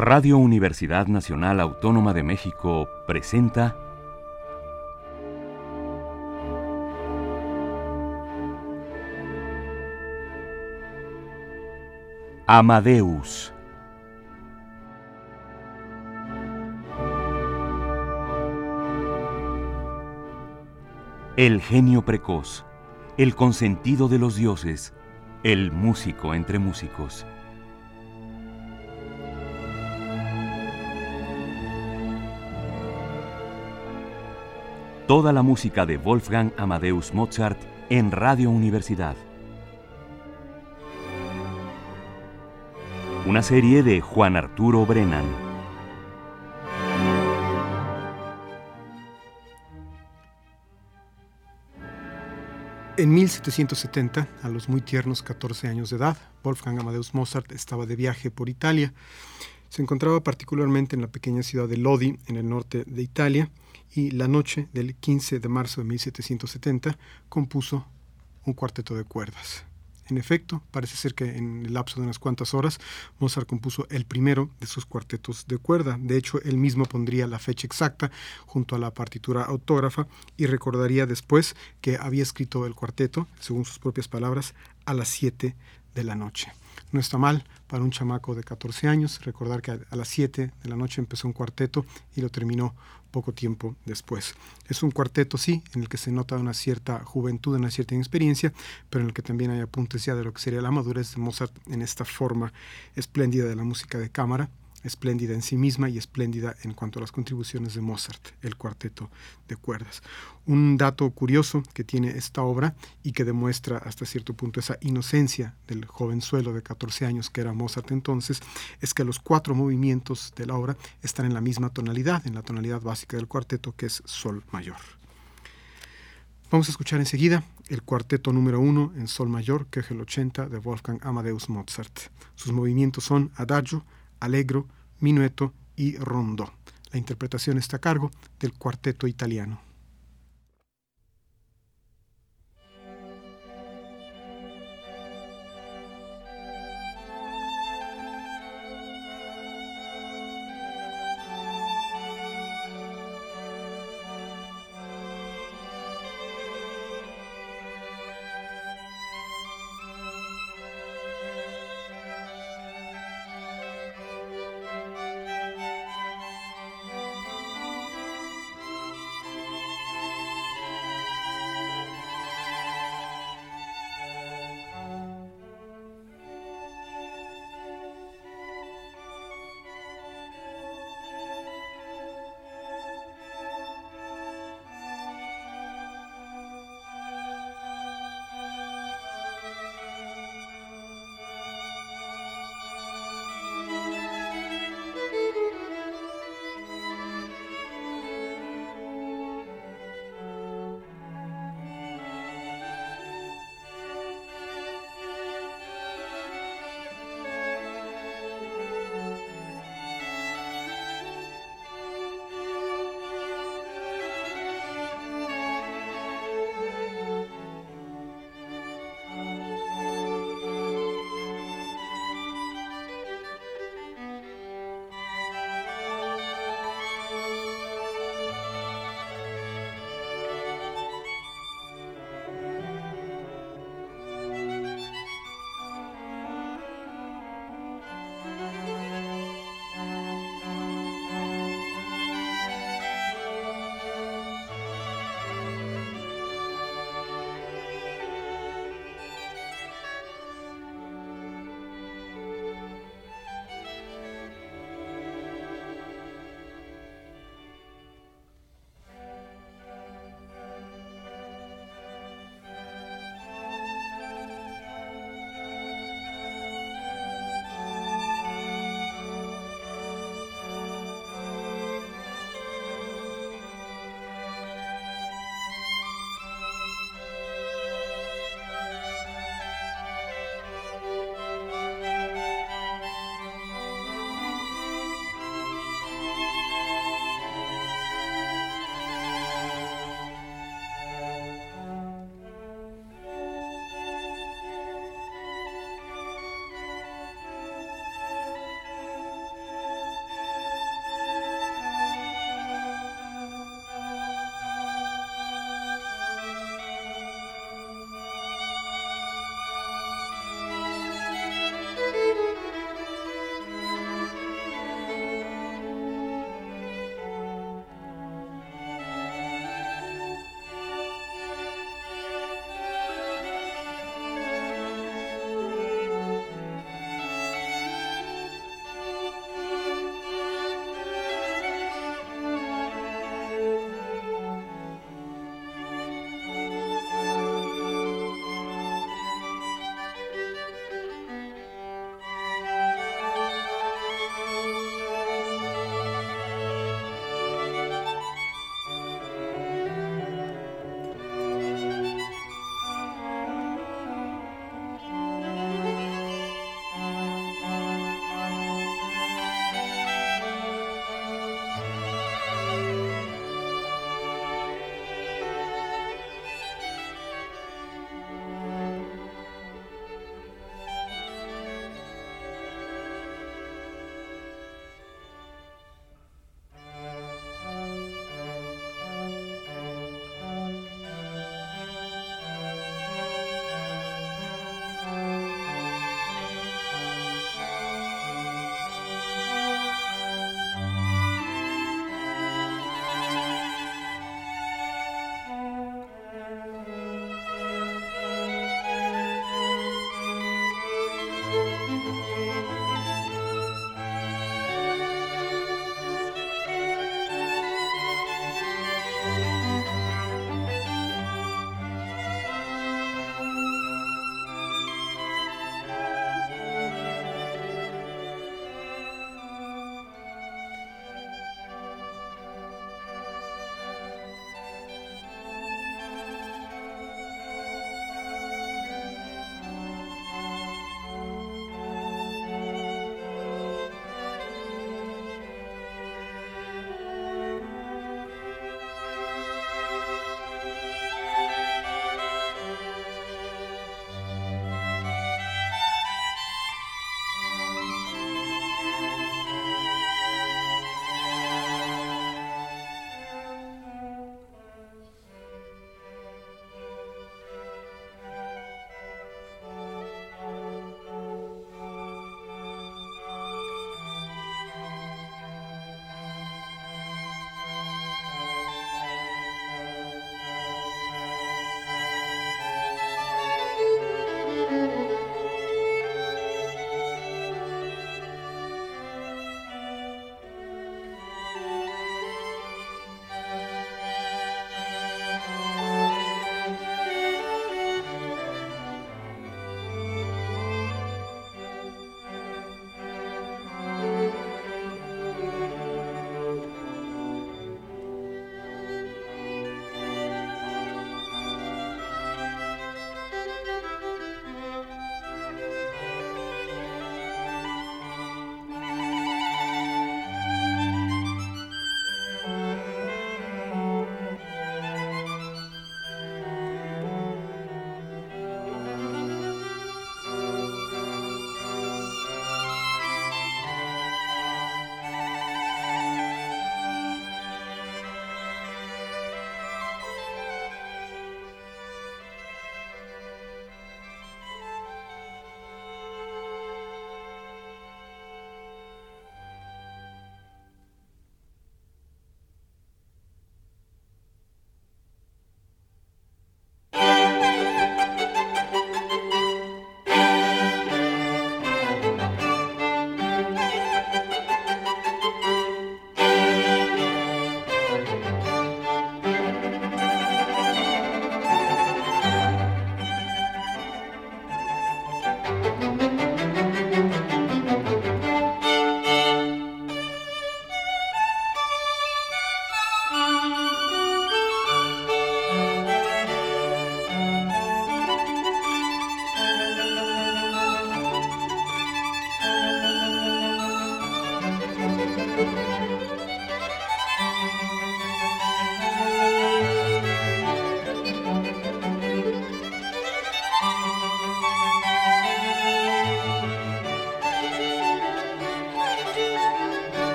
Radio Universidad Nacional Autónoma de México presenta Amadeus. El genio precoz, el consentido de los dioses, el músico entre músicos. Toda la música de Wolfgang Amadeus Mozart en Radio Universidad. Una serie de Juan Arturo Brennan. En 1770, a los muy tiernos 14 años de edad, Wolfgang Amadeus Mozart estaba de viaje por Italia. Se encontraba particularmente en la pequeña ciudad de Lodi, en el norte de Italia, y la noche del 15 de marzo de 1770 compuso un cuarteto de cuerdas. En efecto, parece ser que en el lapso de unas cuantas horas, Mozart compuso el primero de sus cuartetos de cuerda. De hecho, él mismo pondría la fecha exacta junto a la partitura autógrafa y recordaría después que había escrito el cuarteto, según sus propias palabras, a las 7 de la noche. No está mal para un chamaco de 14 años recordar que a las 7 de la noche empezó un cuarteto y lo terminó poco tiempo después. Es un cuarteto, sí, en el que se nota una cierta juventud, una cierta inexperiencia, pero en el que también hay apuntes ya de lo que sería la madurez de Mozart en esta forma espléndida de la música de cámara espléndida en sí misma y espléndida en cuanto a las contribuciones de Mozart, el cuarteto de cuerdas. Un dato curioso que tiene esta obra y que demuestra hasta cierto punto esa inocencia del jovenzuelo de 14 años que era Mozart entonces, es que los cuatro movimientos de la obra están en la misma tonalidad, en la tonalidad básica del cuarteto que es Sol mayor. Vamos a escuchar enseguida el cuarteto número uno en Sol mayor, que es el 80 de Wolfgang Amadeus Mozart. Sus movimientos son Adagio, Allegro, Minueto y Rondó. La interpretación está a cargo del cuarteto italiano.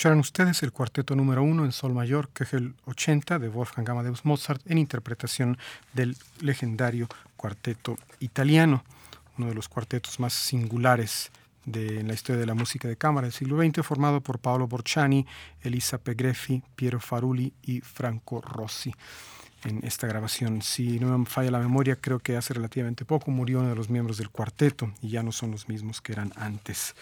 Escucharon ustedes el cuarteto número uno en Sol Mayor, Köchel 80 de Wolfgang Amadeus Mozart, en interpretación del legendario cuarteto italiano, uno de los cuartetos más singulares de, en la historia de la música de cámara del siglo XX, formado por Paolo Borciani, Elisa Pegreffi, Piero Farulli y Franco Rossi. En esta grabación, si no me falla la memoria, creo que hace relativamente poco murió uno de los miembros del cuarteto y ya no son los mismos que eran antes.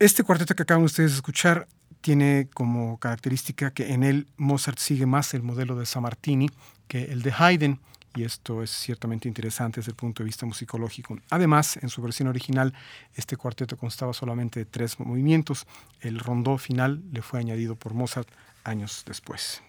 Este cuarteto que acaban ustedes de escuchar tiene como característica que en él Mozart sigue más el modelo de Samartini que el de Haydn, y esto es ciertamente interesante desde el punto de vista musicológico. Además, en su versión original, este cuarteto constaba solamente de tres movimientos. El rondó final le fue añadido por Mozart años después.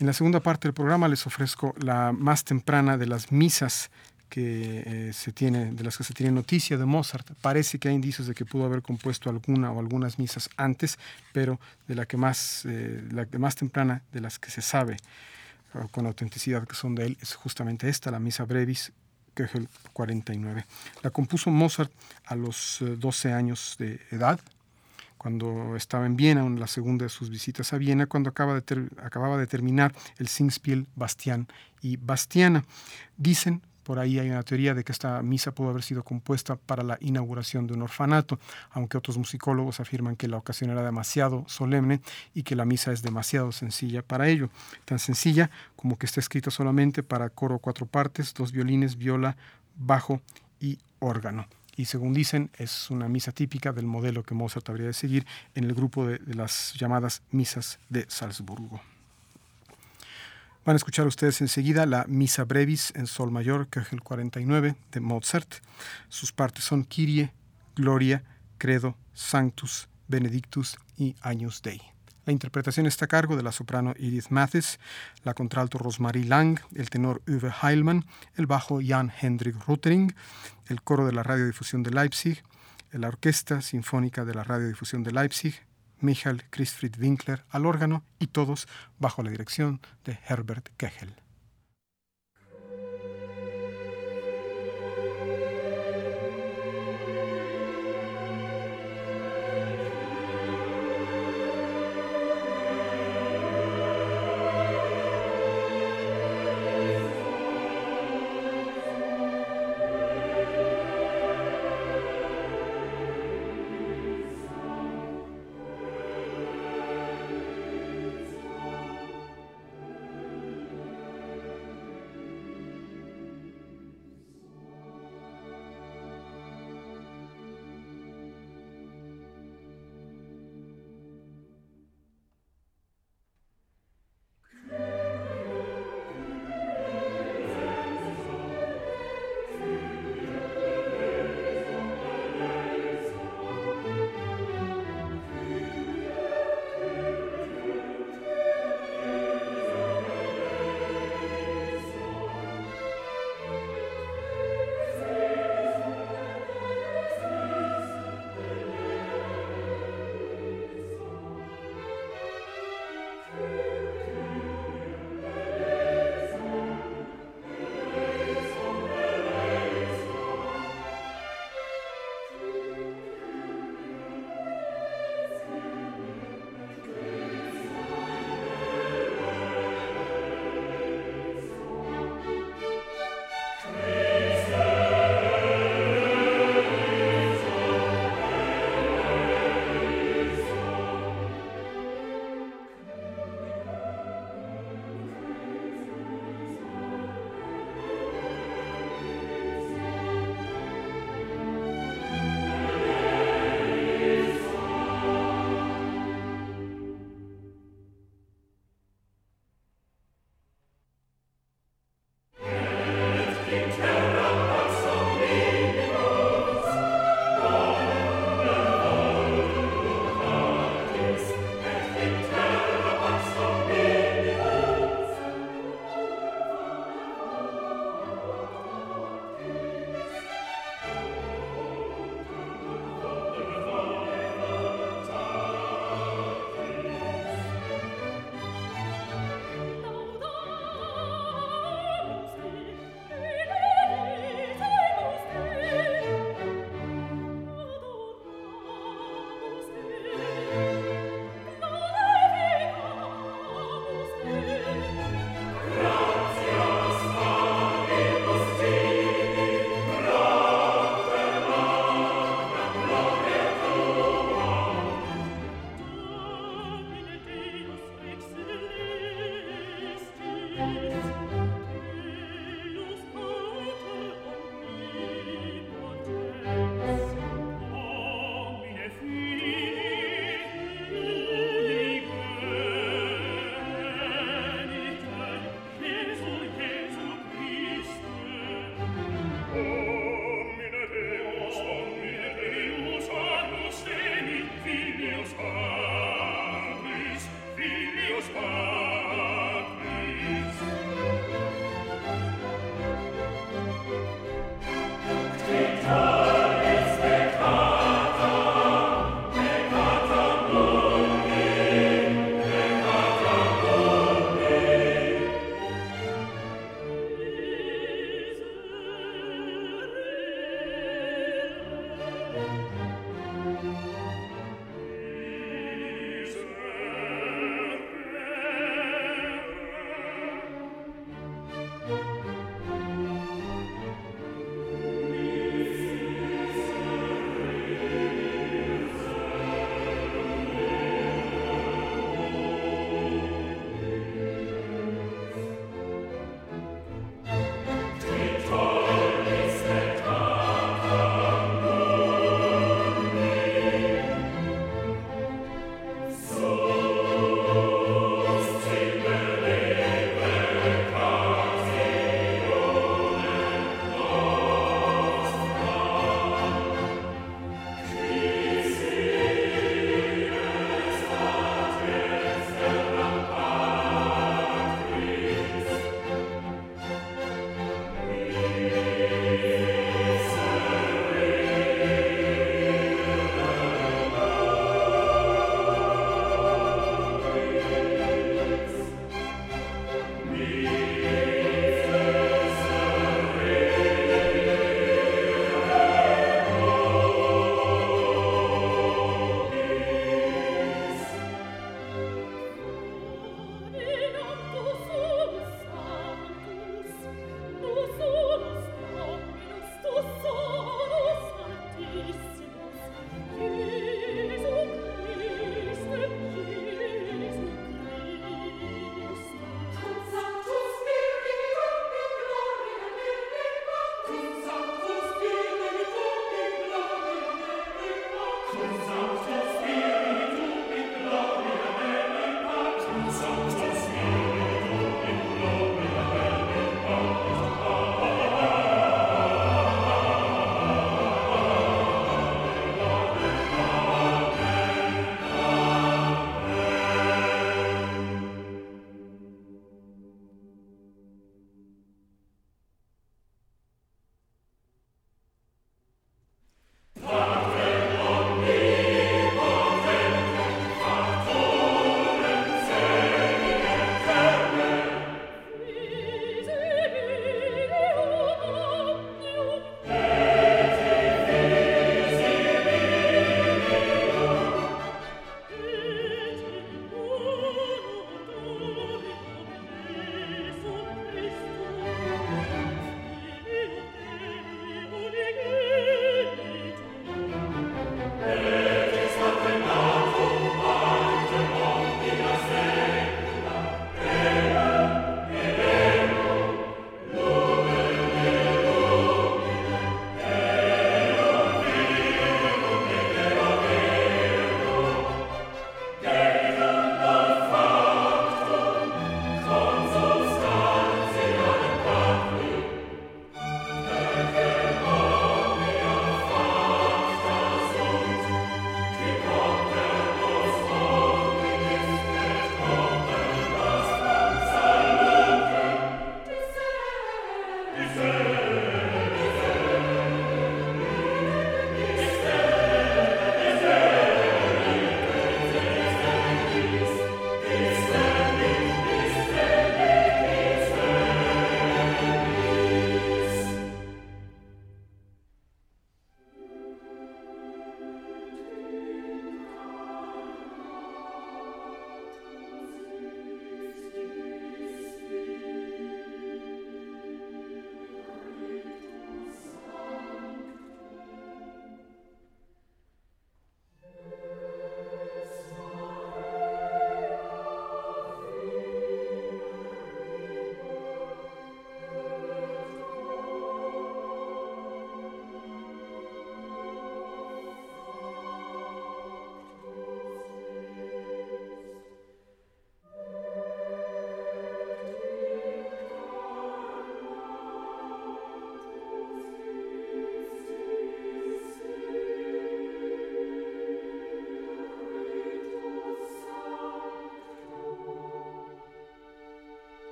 En la segunda parte del programa les ofrezco la más temprana de las misas que eh, se tiene, de las que se tiene noticia de Mozart. Parece que hay indicios de que pudo haber compuesto alguna o algunas misas antes, pero de la que más, eh, la más temprana de las que se sabe con autenticidad que son de él es justamente esta, la Misa Brevis, Köchel 49. La compuso Mozart a los 12 eh, años de edad, cuando estaba en Viena, en la segunda de sus visitas a Viena, cuando acaba de acababa de terminar el Singspiel Bastián y Bastiana. Dicen por ahí hay una teoría de que esta misa pudo haber sido compuesta para la inauguración de un orfanato, aunque otros musicólogos afirman que la ocasión era demasiado solemne y que la misa es demasiado sencilla para ello. Tan sencilla como que está escrita solamente para coro cuatro partes, dos violines, viola, bajo y órgano. Y según dicen, es una misa típica del modelo que Mozart habría de seguir en el grupo de, de las llamadas misas de Salzburgo. Van a escuchar ustedes enseguida la Misa Brevis en Sol Mayor, el 49 de Mozart. Sus partes son Kyrie, Gloria, Credo, Sanctus, Benedictus y Agnus Dei. La interpretación está a cargo de la soprano Edith Mathis, la contralto Rosmarie Lang, el tenor Uwe Heilmann, el bajo Jan Hendrik Ruttering, el coro de la radiodifusión de Leipzig, la orquesta sinfónica de la radiodifusión de Leipzig, Michael Christfried Winkler al órgano y todos bajo la dirección de Herbert Kegel.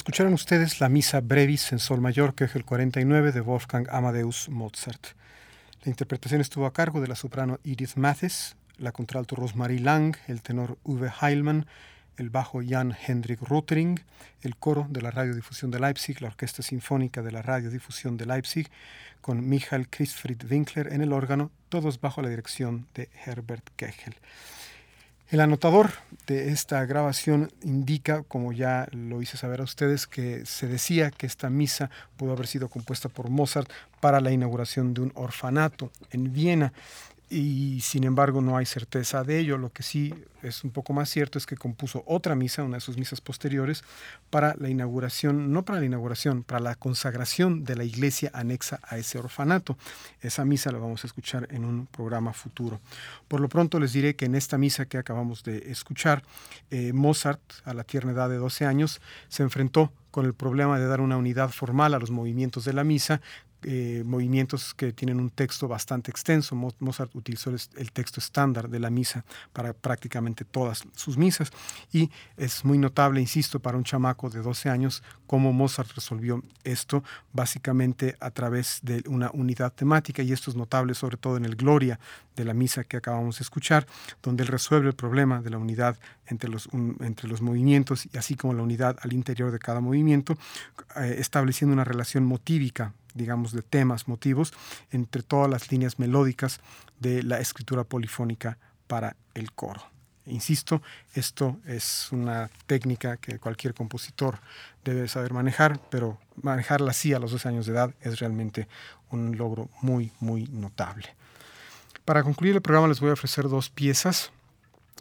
Escucharon ustedes la Misa Brevis en Sol Mayor, que el 49 de Wolfgang Amadeus Mozart. La interpretación estuvo a cargo de la soprano Edith Mathis, la contralto Rosmarie Lang, el tenor Uwe Heilmann, el bajo Jan Hendrik Rotering, el coro de la Radiodifusión de Leipzig, la Orquesta Sinfónica de la Radiodifusión de Leipzig, con Michael Christfried Winkler en el órgano, todos bajo la dirección de Herbert Kegel. El anotador de esta grabación indica, como ya lo hice saber a ustedes, que se decía que esta misa pudo haber sido compuesta por Mozart para la inauguración de un orfanato en Viena y sin embargo no hay certeza de ello. Lo que sí es un poco más cierto es que compuso otra misa, una de sus misas posteriores, para la inauguración, no para la inauguración, para la consagración de la iglesia anexa a ese orfanato. Esa misa la vamos a escuchar en un programa futuro. Por lo pronto les diré que en esta misa que acabamos de escuchar, eh, Mozart, a la tierna edad de 12 años, se enfrentó con el problema de dar una unidad formal a los movimientos de la misa, eh, movimientos que tienen un texto bastante extenso. Mozart utilizó el texto estándar de la misa para prácticamente todas sus misas y es muy notable, insisto, para un chamaco de 12 años cómo Mozart resolvió esto básicamente a través de una unidad temática y esto es notable sobre todo en el Gloria de la misa que acabamos de escuchar, donde él resuelve el problema de la unidad entre los, entre los movimientos y así como la unidad al interior de cada movimiento, eh, estableciendo una relación motívica digamos, de temas, motivos, entre todas las líneas melódicas de la escritura polifónica para el coro. Insisto, esto es una técnica que cualquier compositor debe saber manejar, pero manejarla así a los 12 años de edad es realmente un logro muy, muy notable. Para concluir el programa les voy a ofrecer dos piezas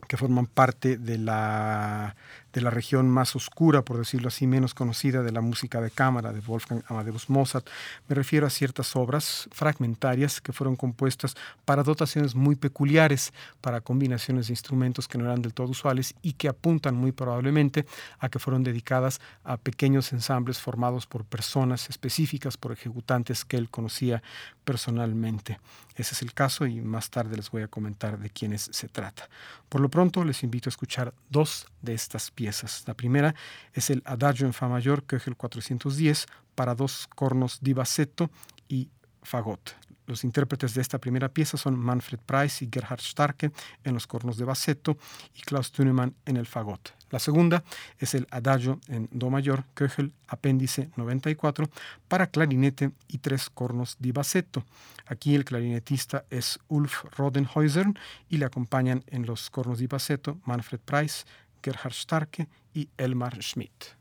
que forman parte de la de la región más oscura, por decirlo así, menos conocida de la música de cámara de Wolfgang Amadeus Mozart. Me refiero a ciertas obras fragmentarias que fueron compuestas para dotaciones muy peculiares, para combinaciones de instrumentos que no eran del todo usuales y que apuntan muy probablemente a que fueron dedicadas a pequeños ensambles formados por personas específicas, por ejecutantes que él conocía personalmente. Ese es el caso y más tarde les voy a comentar de quiénes se trata. Por lo pronto les invito a escuchar dos de estas piezas. La primera es el Adagio en Fa mayor, el 410, para dos cornos di y fagot. Los intérpretes de esta primera pieza son Manfred Price y Gerhard Starke en los cornos de bassetto y Klaus Thunemann en el fagot. La segunda es el Adagio en Do mayor, Köchel, apéndice 94, para clarinete y tres cornos di bassetto. Aquí el clarinetista es Ulf Rodenhäuser y le acompañan en los cornos di bassetto Manfred Price, Gerhard Starke y Elmar Schmidt.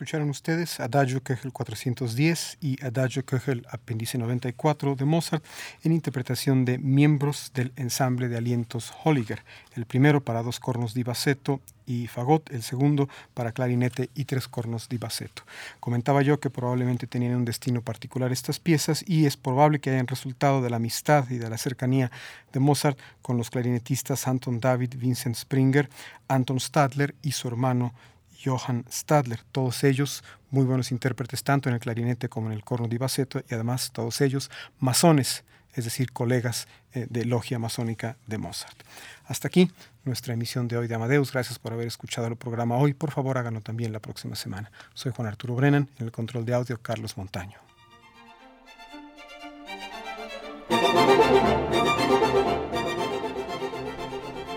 Escucharon ustedes Adagio Köchel 410 y Adagio Köchel apéndice 94 de Mozart en interpretación de miembros del ensamble de alientos Holliger, el primero para dos cornos di bassetto y fagot, el segundo para clarinete y tres cornos di bassetto. Comentaba yo que probablemente tenían un destino particular estas piezas y es probable que hayan resultado de la amistad y de la cercanía de Mozart con los clarinetistas Anton David Vincent Springer, Anton Stadler y su hermano Johann Stadler, todos ellos muy buenos intérpretes tanto en el clarinete como en el corno di bassetto y además todos ellos masones, es decir, colegas eh, de logia masónica de Mozart. Hasta aquí nuestra emisión de hoy de Amadeus. Gracias por haber escuchado el programa hoy. Por favor, háganlo también la próxima semana. Soy Juan Arturo Brennan, en el control de audio Carlos Montaño.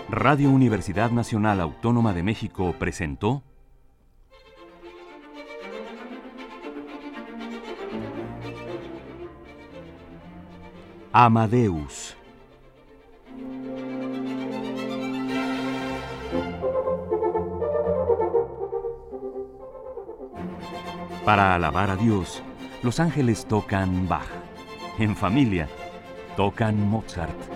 Radio Universidad Nacional Autónoma de México presentó Amadeus. Para alabar a Dios, los ángeles tocan Bach. En familia, tocan Mozart.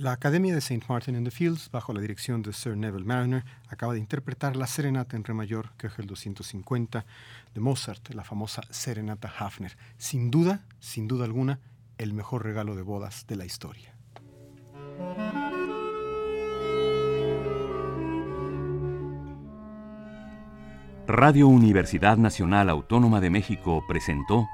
La Academia de St. Martin in the Fields, bajo la dirección de Sir Neville Mariner, acaba de interpretar la Serenata en Re mayor, el 250, de Mozart, la famosa Serenata Hafner. Sin duda, sin duda alguna, el mejor regalo de bodas de la historia. Radio Universidad Nacional Autónoma de México presentó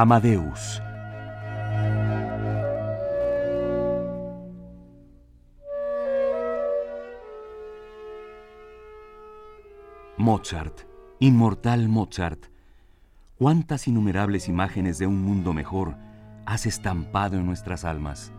Amadeus. Mozart, inmortal Mozart, cuántas innumerables imágenes de un mundo mejor has estampado en nuestras almas.